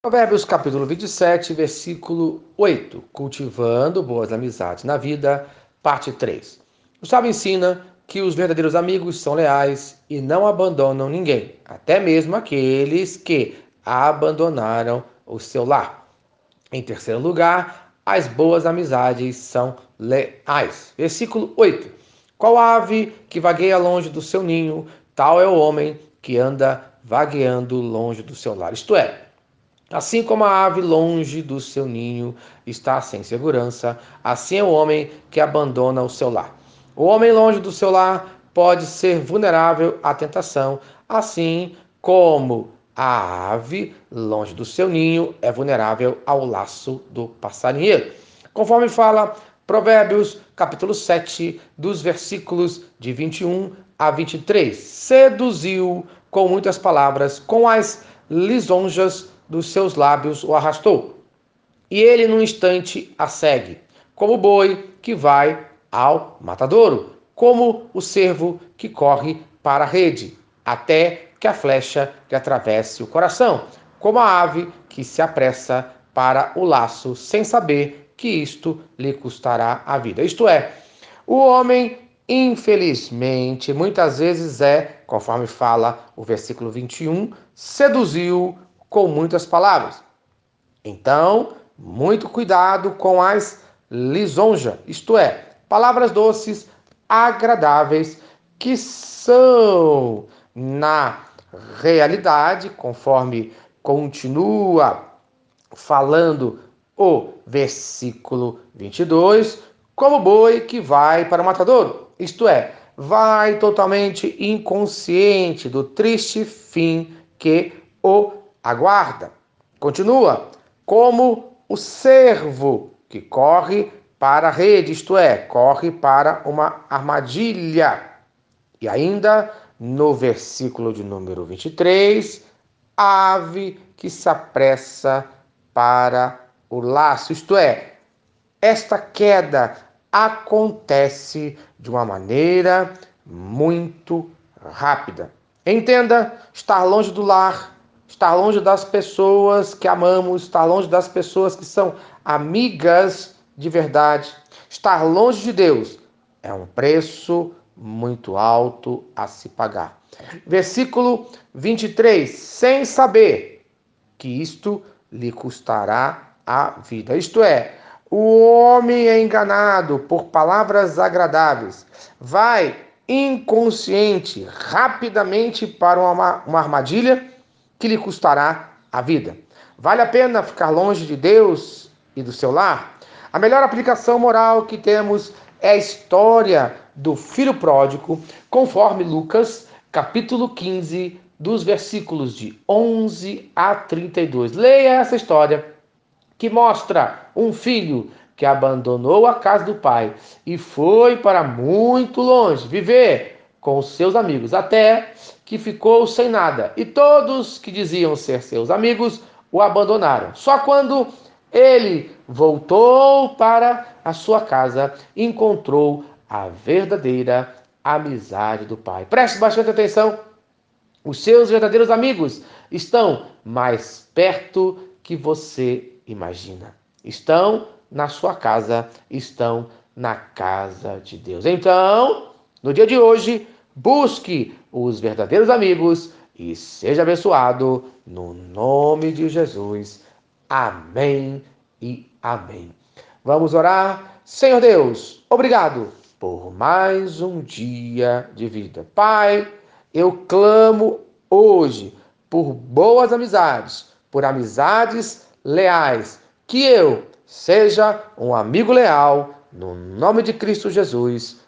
Provérbios capítulo 27, versículo 8. Cultivando boas amizades na vida, parte 3. O sábio ensina que os verdadeiros amigos são leais e não abandonam ninguém, até mesmo aqueles que abandonaram o seu lar. Em terceiro lugar, as boas amizades são leais. Versículo 8. Qual ave que vagueia longe do seu ninho, tal é o homem que anda vagueando longe do seu lar. Isto é, Assim como a ave longe do seu ninho está sem segurança, assim é o homem que abandona o seu lar. O homem longe do seu lar pode ser vulnerável à tentação, assim como a ave longe do seu ninho é vulnerável ao laço do passarinheiro. Conforme fala Provérbios, capítulo 7, dos versículos de 21 a 23. Seduziu com muitas palavras, com as lisonjas dos seus lábios o arrastou. E ele, num instante, a segue, como o boi que vai ao matadouro, como o cervo que corre para a rede, até que a flecha lhe atravesse o coração, como a ave que se apressa para o laço, sem saber que isto lhe custará a vida. Isto é, o homem, infelizmente, muitas vezes é, conforme fala o versículo 21, seduziu com muitas palavras. Então, muito cuidado com as lisonjas, isto é, palavras doces, agradáveis, que são, na realidade, conforme continua falando o versículo 22, como boi que vai para o matadouro, isto é, vai totalmente inconsciente do triste fim que o aguarda. Continua, como o servo que corre para a rede, isto é, corre para uma armadilha. E ainda no versículo de número 23, ave que se apressa para o laço, isto é, esta queda acontece de uma maneira muito rápida. Entenda, estar longe do lar estar longe das pessoas que amamos, estar longe das pessoas que são amigas de verdade, estar longe de Deus é um preço muito alto a se pagar. Versículo 23: sem saber que isto lhe custará a vida. Isto é, o homem é enganado por palavras agradáveis, vai inconsciente rapidamente para uma, uma armadilha que lhe custará a vida. Vale a pena ficar longe de Deus e do seu lar? A melhor aplicação moral que temos é a história do filho pródigo, conforme Lucas, capítulo 15, dos versículos de 11 a 32. Leia essa história que mostra um filho que abandonou a casa do pai e foi para muito longe viver com os seus amigos, até que ficou sem nada. E todos que diziam ser seus amigos o abandonaram. Só quando ele voltou para a sua casa, encontrou a verdadeira amizade do Pai. Preste bastante atenção. Os seus verdadeiros amigos estão mais perto que você imagina. Estão na sua casa, estão na casa de Deus. Então, no dia de hoje, busque os verdadeiros amigos e seja abençoado no nome de Jesus. Amém e amém. Vamos orar. Senhor Deus, obrigado por mais um dia de vida. Pai, eu clamo hoje por boas amizades, por amizades leais, que eu seja um amigo leal, no nome de Cristo Jesus.